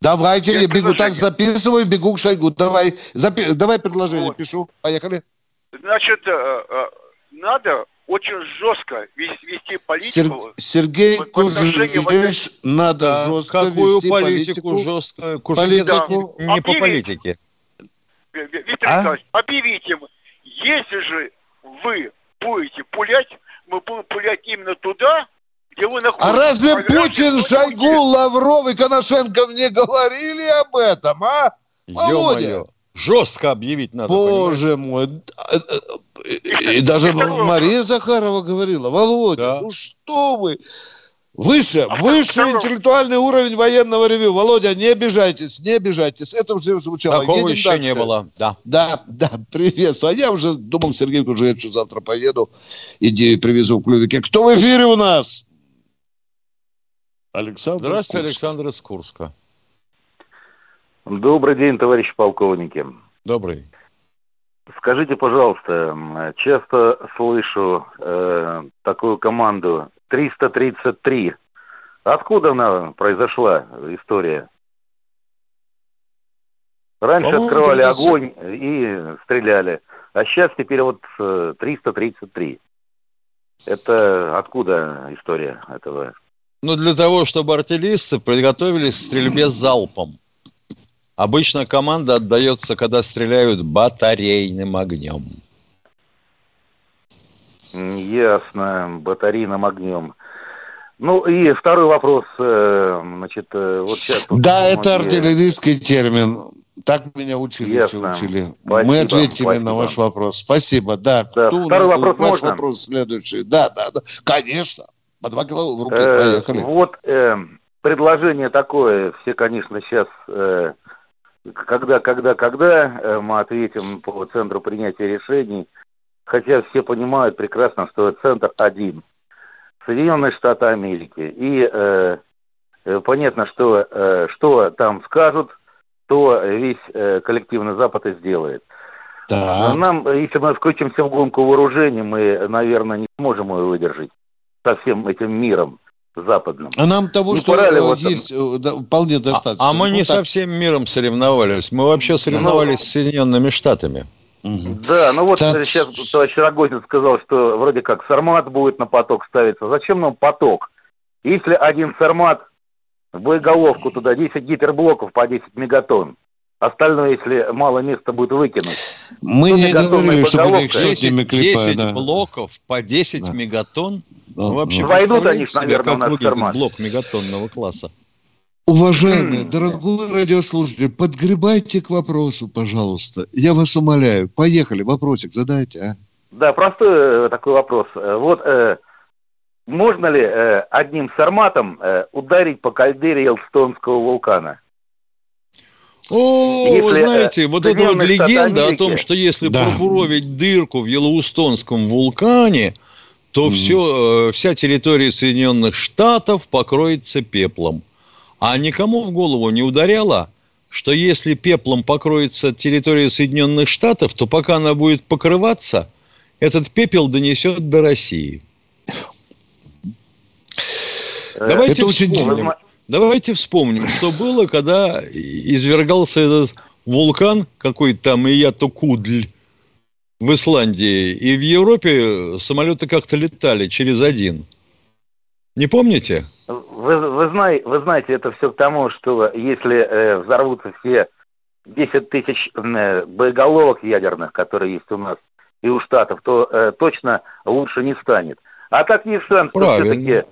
Давайте, Есть я бегу, так записываю, бегу к Шойгу. Давай, запи- давай предложение, пишу. Поехали. Значит, э, э, надо очень жестко вес- вести Сер- политику. Сергей в отношении Кузьмич, надо Да, жестко какую вести политику, политику. жестко? Политику. Не, не по Объявить. политике. Ви- Ви- Виктор А? Николаевич, объявите им, если же вы будете пулять мы будем пулять именно туда, где вы находитесь. А разве А Путин, Шойгу, Лавров и Коношенко не говорили об этом, а? Володя, Ё-моё. Жестко объявить надо. боже мой. А, а, И и даже Мария Захарова говорила, Володя, ну что вы? Выше, выше интеллектуальный уровень военного ревю. Володя, не обижайтесь, не обижайтесь. Это уже звучало. Такого Едем еще дальше. не было. Да. Да, да, привет. А я уже думал, Сергей уже что завтра поеду, идею привезу в клювике. Кто в эфире у нас? Александр Здравствуйте, Курск. Александр из Курска. Добрый день, товарищи полковники. Добрый. Скажите, пожалуйста, часто слышу э, такую команду 333. Откуда она произошла, история? Раньше По-моему, открывали традиция- огонь и стреляли. А сейчас теперь вот э, 333. Это откуда история этого? Ну, для того, чтобы артиллеристы приготовились к стрельбе с залпом. Обычно команда отдается, когда стреляют батарейным огнем. Ясно, батарейным огнем. Ну и второй вопрос, э, значит, э, вот сейчас... Да, многие- это артиллерийский термин. Так меня учили, Ясно. все учили. Спасибо, Мы ответили спасибо. на ваш вопрос. Спасибо, да. Да, Кто второй вопрос Ваш можно? вопрос следующий. Да, да, да. Конечно. По два кило в руки. Э, Поехали. Вот э, предложение такое, все, конечно, сейчас, э, когда, когда, когда э, мы ответим по центру принятия решений, хотя все понимают прекрасно, что центр один. Соединенные Штаты Америки. И э, э, понятно, что э, что там скажут, то весь э, коллективный Запад и сделает. Да. Нам, э, если мы включимся в гонку вооружений, мы, наверное, не сможем ее выдержать со всем этим миром западным. А нам того, Не что пора ли э, вот- есть, э, да, вполне достаточно. А мы Ну, не так. со всем миром соревновались. Мы вообще соревновались с Соединенными Штатами. Да, ну вот Так. сейчас товарищ Рогозин сказал, что вроде как сармат будет на поток ставиться. Зачем нам поток? Если один сармат в боеголовку туда 10 гиперблоков по 10 мегатонн, остальное, если мало места будет выкинуть. Мы Ну, не говорили, чтобы боеголовка. их сотнями 10, клепать. 10 да. блоков по 10 мегатонн. Вы вообще Войдут они, представляете себе, наверное, как выглядит формат. блок мегатонного класса? Уважаемый, дорогой радиослушатель, подгребайте к вопросу, пожалуйста. Я вас умоляю. Поехали, вопросик задайте, а. Да, простой э, такой вопрос. Э, Вот э, можно ли э, одним сарматом э, ударить по кальдере Елстонского вулкана? О, Если, вы э, знаете, вот эта вот легенда о Америки- том, что если Да. пробуровить дырку в Йеллоустонском вулкане, то все, э, вся территория Соединенных Штатов покроется пеплом. А никому в голову не ударяло, что если пеплом покроется территория Соединенных Штатов, то пока она будет покрываться, этот пепел донесет до России. Э, Давайте это очень вспомним. Давайте вспомним, что было, когда извергался этот вулкан, какой-то там Иятокудль в Исландии, и в Европе самолеты как-то летали через один. Не помните? Вы, вы, знай- вы знаете, это все к тому, что если э, взорвутся все 10 тысяч э, боеголовок ядерных, которые есть у нас и у Штатов, то э, точно лучше не станет. А так есть шанс, что все-таки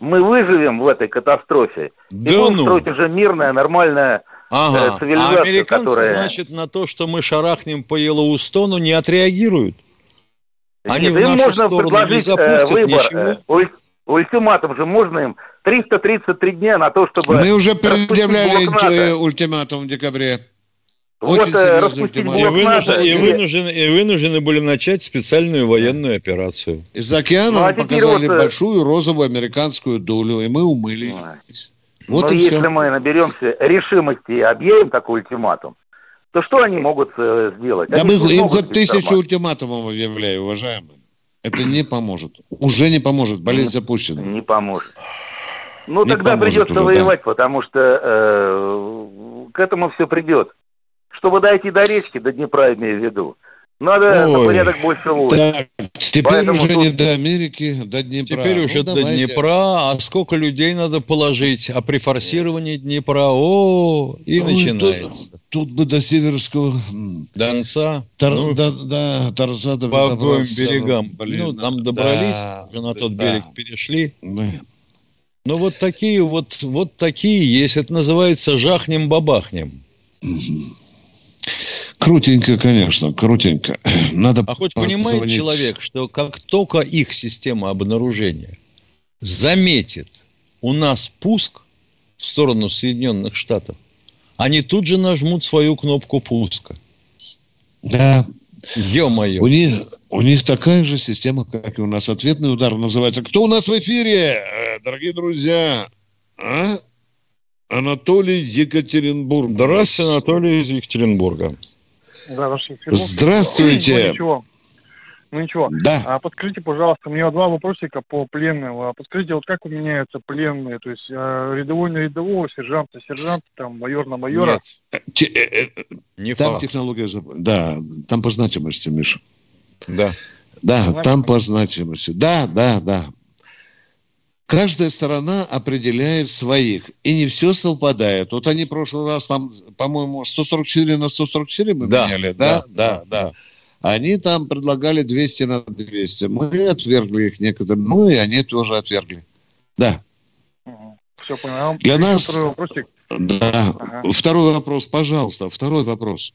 мы выживем в этой катастрофе и Да будем ну. строить уже мирная, нормальная Ага. э, А цивилизация, американцы, которая... значит, на то, что мы шарахнем по Йеллоустону, не отреагируют. Они Нет, в нашу можно сторону не э, запустят выбор. ничего. э, уль- ультиматум же можно им 333 дня на то, чтобы... Мы уже предъявляли э, ультиматум в декабре. Вот, Очень э, серьезный распустить И ультиматум. блок НАТО вынуждены, и, вынуждены, и вынуждены были начать специальную военную операцию. Из океана Ну, а показали вот, э, большую розовую американскую дулю, и мы умыли. Вот Но и если все. мы наберемся решимости и объявим такой ультиматум, то что они могут э, сделать? Да Они мы им хоть тысячу ультиматумов объявляю, уважаемые. Это не поможет. Уже не поможет. Болезнь запущена. Не поможет. Ну, Не тогда придется уже, да. воевать, потому что э, к этому все придет. Чтобы дойти до речки, до Днепра, имею в виду, Надо на Ой. порядок больше лучше. Так, теперь Поэтому уже тут- не до Америки, до Днепра. Теперь Ну, уже до давайте. Днепра, а сколько людей надо положить, а при форсировании Днепра, о, и Ой, начинается. Тут, тут бы до Северского Донца, Тар- ну, да, да, Торца до- по обоим берегам. блин, ну, там добрались, да, уже на тот да. берег перешли. Да. Ну, вот такие вот, вот такие есть. Это называется жахнем-бабахнем. Крутенько, конечно, крутенько. Надо А хоть понимает позвонить. человек, что как только их система обнаружения заметит у нас пуск в сторону Соединенных Штатов, они тут же нажмут свою кнопку пуска. Да, Ё-моё. у них, у них такая же система, как и у нас. Ответный удар называется. Кто у нас в эфире, э, дорогие друзья? А? Анатолий Екатеринбург. Здравствуйте, Анатолий из Екатеринбурга. Да, Здравствуйте. Ну, ничего. Да. А подскажите, пожалуйста, мне два вопросика по пленным. А подскажите, вот как меняются пленные? То есть э, рядовой на рядового, сержант на сержанта, там майор на майора? Те- э, э, Не там факт. технология... Да, там по значимости, Миша. Да. Да, там по значимости. Да, да, да. Каждая сторона определяет своих, и не все совпадает. Вот они в прошлый раз там, по-моему, 144 на 144 мы Да, меняли, да, да, да, да. Они там предлагали 200 на 200. Мы отвергли их некоторые, ну и они тоже отвергли. Да, Все понял. Для нас- Второй вопросик. да. Ага. Второй вопрос, пожалуйста, второй вопрос.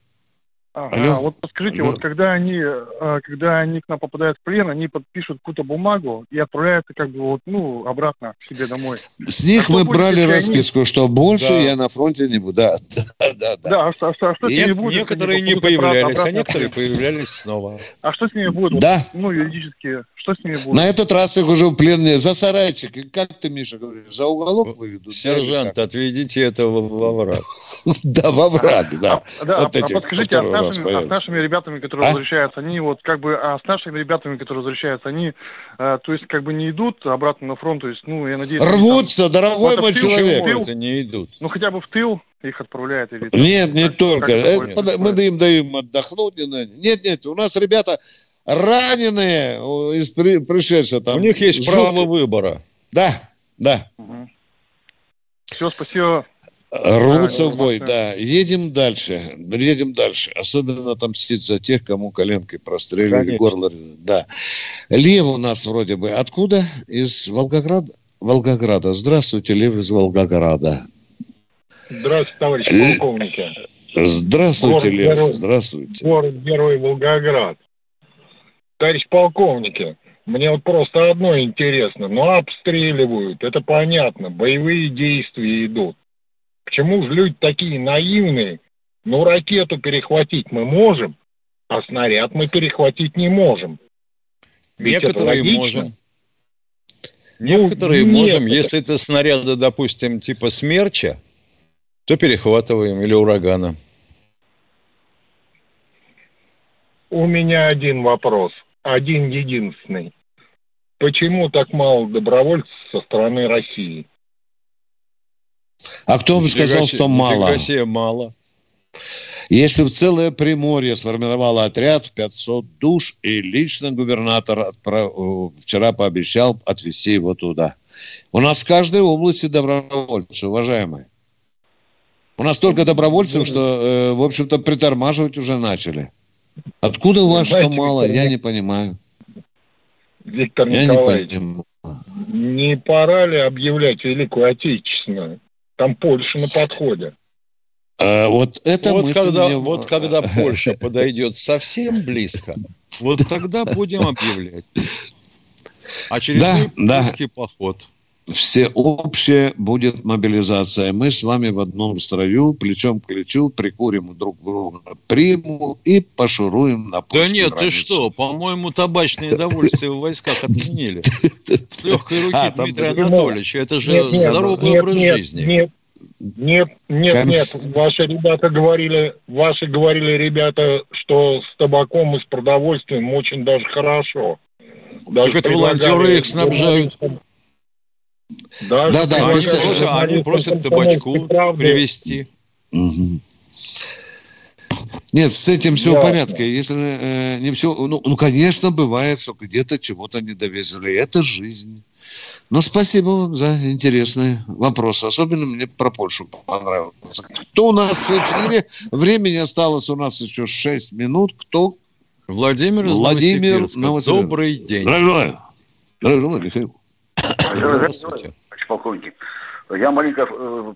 Ага, Алло. вот подскажите, Алло. вот когда они, э, когда они к нам попадают в плен, они подпишут какую-то бумагу и отправляют как бы вот, ну, обратно к себе домой. С них А мы брали если они- расписку, что больше Да. я на фронте не буду. [LAUGHS] Да, да, да. да. Да, а что, а что, а что с ними будет? Некоторые не обратно- появлялись, а некоторые появлялись снова. А что с ними будет? Да. Ну, юридически, что с ними будет? На этот раз их уже в пленные за сарайчик. И Как ты, Миша, говоришь, за уголок выведут? Сержант, отведите этого во враг. [LAUGHS] Да, во враг, да. Да, а, а подскажите, а с, нашими, а нашими ребятами, которые А? возвращаются, они вот как бы, а с нашими ребятами, которые возвращаются, они, то есть как бы не идут обратно на фронт, то есть, ну, я надеюсь... Рвутся, дорогой мой человек. Это не идут. ну, хотя бы в тыл их отправляют или... Нет, не Как- только. как Э, Мы им даем отдохнуть. не надо. Нет, нет, у нас ребята раненые из при- пришедших там. У них есть Жутко. право выбора. Да, да. Все, спасибо. Рвутся Да, в бой, да. Едем дальше, едем дальше. Особенно отомстить за тех, кому коленкой прострелили Конечно. горло. Да. Лев у нас вроде бы. Откуда? Из Волгограда? Волгограда. Здравствуйте, Лев из Волгограда. Здравствуйте, товарищи полковники. Здравствуйте, Город Лев. Герой. Здравствуйте. Город-герой Волгоград. Товарищ полковники, мне вот просто одно интересно. Ну, обстреливают, это понятно, боевые действия идут. Почему же люди такие наивные? Ну, ракету перехватить мы можем, а снаряд мы перехватить не можем. Ведь Некоторые можем. Некоторые нет, можем, это- если это снаряды, допустим, типа смерча, то перехватываем или урагана. У меня один вопрос, один единственный. Почему так мало добровольцев со стороны России? А кто бы сказал, что мало? себе мало. Если в целое Приморье сформировало отряд в 500 душ, и лично губернатор отправ- вчера пообещал отвезти его туда. У нас в каждой области добровольцы, уважаемые. У нас столько добровольцев, что, э, в общем-то, притормаживать уже начали. Откуда у вас что мало, Виктор я не понимаю. Виктор Я не Николаевич, понимаю. не пора ли объявлять Великую Отечественную? Там Польша на подходе. А, вот это вот, когда, мне- вот когда Польша подойдет совсем близко, вот тогда будем объявлять. Очередной Да, да. польский поход. Всеобщая будет мобилизация. Мы с вами в одном строю, плечом к плечу, прикурим друг друга приму и пошуруем на Да нет, ты границу. что, по-моему, табачное довольствие в войсках отменили. С легкой руки А, там Дмитрия даже- Анатольевича. Это же Нет, нет, здоровый нет, образ нет, жизни. Нет, нет, нет, Кон- нет. Ваши ребята говорили, ваши говорили ребята, что с табаком и с продовольствием очень даже хорошо. Даже Так это волонтеры их снабжают. Даже Да, да, Они предлагали просят, они просят «Комсомольской табачку правды». привезти. Мгм. Нет, с этим все в Ясно. порядке. Если э, не все, ну, ну, конечно, бывает, что где-то чего-то не довезли. Это жизнь. Но спасибо вам за интересный вопрос. Особенно мне про Польшу понравился. Кто у нас в эфире? Времени осталось у нас еще 6 минут. Кто? Владимир Владимир Новосибирска. Новосибирск. Добрый день. Здравия желаю. Здравия желаю, Михаил. Здравствуйте. Товарищ полковник. Я маленько э,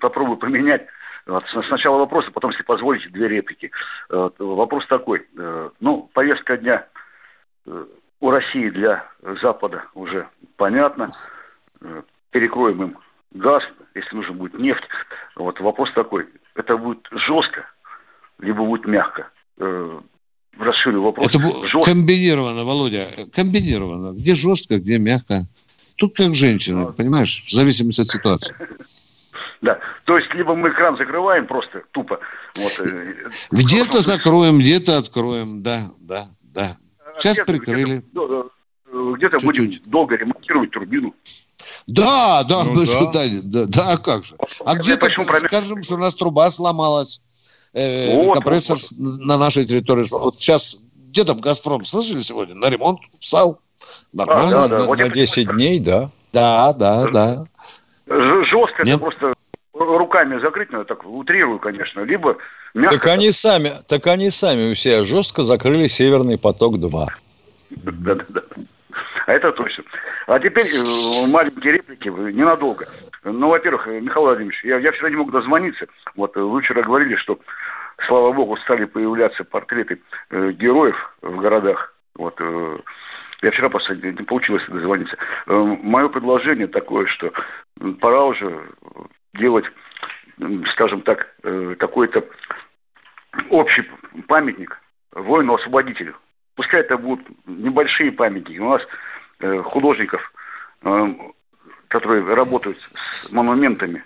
попробую поменять вот, с- сначала вопросы, потом, если позволите, две реплики. Э, Вопрос такой. Э, Ну, повестка дня э, у России для Запада уже понятно. Э, Перекроем им газ, если нужно будет нефть. Вот вопрос такой. Это будет жестко, либо будет мягко? Э, Расширю вопрос. Это Жестко. комбинированно, Володя. Комбинированно. Где жестко, где мягко. Тут как женщина, понимаешь, в зависимости от ситуации. [LAUGHS] Да. То есть, либо мы кран закрываем просто тупо. Вот, э, [LAUGHS] Где-то закроем, где-то откроем. Да, да, да. Сейчас прикрыли. где-то, где-то будем долго ремонтировать турбину. Да, да, Ну мы да. да, да, а как же? А где-то скажем, что у нас труба сломалась, э, Вот, компрессор с- на нашей территории. сломался. Вот сейчас где там Газпром, слышали сегодня? На ремонт псал. Нормально. А, да, да. Вот На это- 10 дней, да. Да, да, да. Жестко Нет. это просто руками закрыть, ну, я так утрирую, конечно, либо мягко. Так они сами, так они сами у себя жестко закрыли Северный поток-2. [LAUGHS] Да, да, да. А это точно. А теперь э, маленькие реплики, ненадолго. Ну, во-первых, Михаил Владимирович, я, я вчера не мог дозвониться. Вот э, вы вчера говорили, что, слава богу, стали появляться портреты э, героев в городах. Вот э, я вчера просто не не получилось дозвониться. Э, мое предложение такое, что пора уже делать, скажем так, э, какой-то общий памятник воину-освободителю. Пускай это будут небольшие памятники. У нас э, художников, которые работают с монументами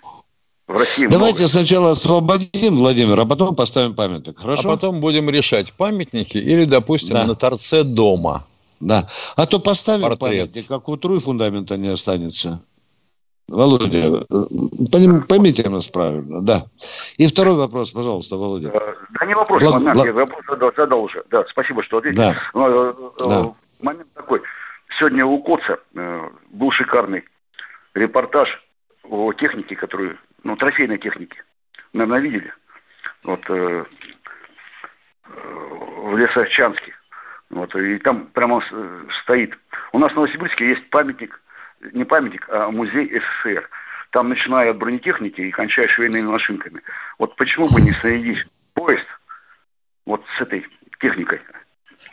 в России Давайте много. сначала освободим Владимир, а потом поставим памятник. Хорошо? А потом будем решать памятники или, допустим, Да. на торце дома. Да. А то поставим Портрет. памятник, как утру и фундамента не останется. Володя, э, поним- поймите нас правильно, да. И второй вопрос, пожалуйста, Володя. Да не вопрос, Благ- момент, благ- я вопрос задал, задал уже. Да, спасибо, что ответили. Да. Но, э, э, Да. Момент такой. Сегодня у Коца э, был шикарный репортаж о технике, которую, ну, трофейной технике. Наверное, видели. Вот э, э, в Лесочанске. Вот, и там прямо стоит. У нас в Новосибирске есть памятник, не памятник, а музей СССР. Там, начиная от бронетехники и кончая швейными машинками. Вот почему бы не соединить поезд вот с этой техникой?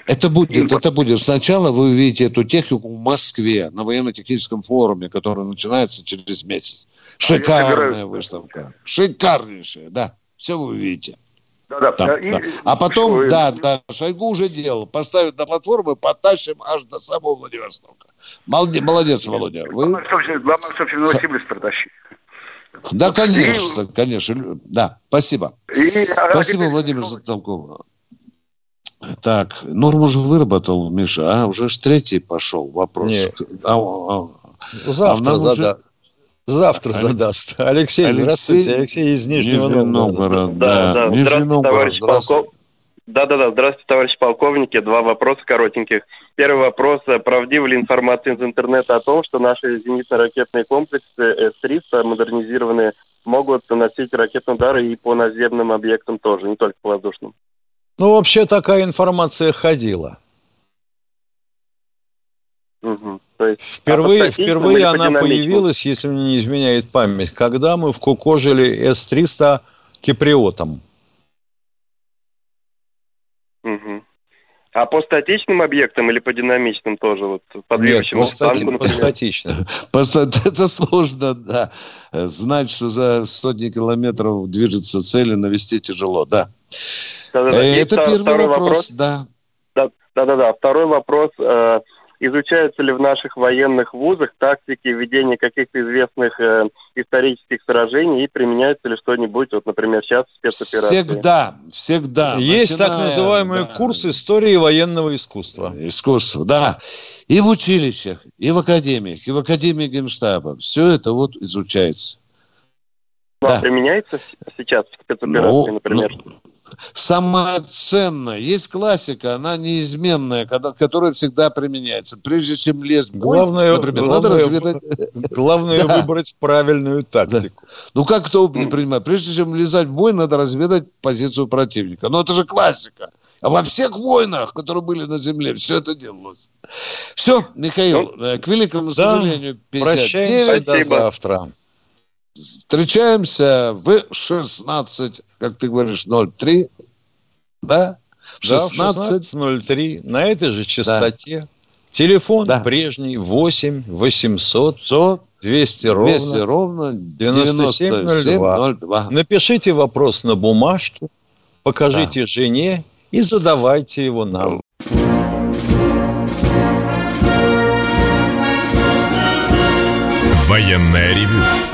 Это будет, это будет. Сначала вы увидите эту технику в Москве на военно-техническом форуме, который начинается через месяц. Шикарная собираюсь- выставка. Шикарнейшая, да. Все вы увидите. Там, да, и- да. А потом, что, да, да, Шойгу уже делал. Поставят на платформу и потащим аж до самого Владивостока. Молодец, молодец Володя. Вы... Главное, собственно, главное, собственно, Новосибирск протащить. Да, конечно, конечно. Да, спасибо. И, а, Спасибо, теперь- Владимир, за толково. Так, норму же выработал, Миша, а уже ж третий пошел вопрос. Нет. А, а, Завтра нам уже- зада- Завтра Алексей- задаст. Алексей, Алексей- здравствуйте. Алексей из Нижнего Нижний Новгорода. Новгород, да. Да, да. Нижний Здравствуйте, Новгород, товарищ здравствуй. полков. Да, да, да. Здравствуйте, товарищ полковники. Два вопроса коротеньких. Первый вопрос. Правдива ли информация из интернета о том, что наши зенитно-ракетные комплексы С-300 модернизированные могут наносить ракетные удары и по наземным объектам тоже, не только по воздушным? Ну, вообще такая информация ходила. Есть, Впервые, а по статичным впервые по она появилась, если мне не изменяет память, когда мы вкукожили С-300 киприотом. Мгм. А по статичным объектам или по динамичным тоже? Вот, по Нет, движущему по, стати- танку, по например? статично. Просто [LAUGHS] это сложно, да. Знать, что за сотни километров движется цель и навести тяжело, да. Да-да-да. Э, И Это первый второй вопрос, да. Да, да, да. Второй вопрос. э, изучаются ли в наших военных вузах тактики ведения каких-то известных э, исторических сражений и применяется ли что-нибудь, вот, например, сейчас в спецоперации? Всегда, всегда. Есть так Начиная, называемый да, курс истории военного искусства. искусства, да. И в училищах, и в академиях, и в академии Генштаба. Все это вот изучается. Ну, а да. применяется с- сейчас в спецоперации, Ну, например? Самое ценное. Есть классика, она неизменная, когда, которая всегда применяется. Прежде чем лезть в бой, Главное, например, главное, надо разведать... главное Да. выбрать правильную тактику. Ну, как кто не принимает? Прежде чем лезать в бой, надо разведать позицию противника. Но это же классика. А во всех войнах, которые были на земле, все это делалось. Все, Михаил, э, к великому Да, сожалению, 59. Прощаемся до завтра. Встречаемся в 16, как ты говоришь, 03. Да? В Да, в 16. 16.03 на этой же частоте. Телефон прежний 8 800 200 ровно 200 ровно 9702. 9702. Напишите вопрос на бумажке, покажите жене и задавайте его нам. Военное ревю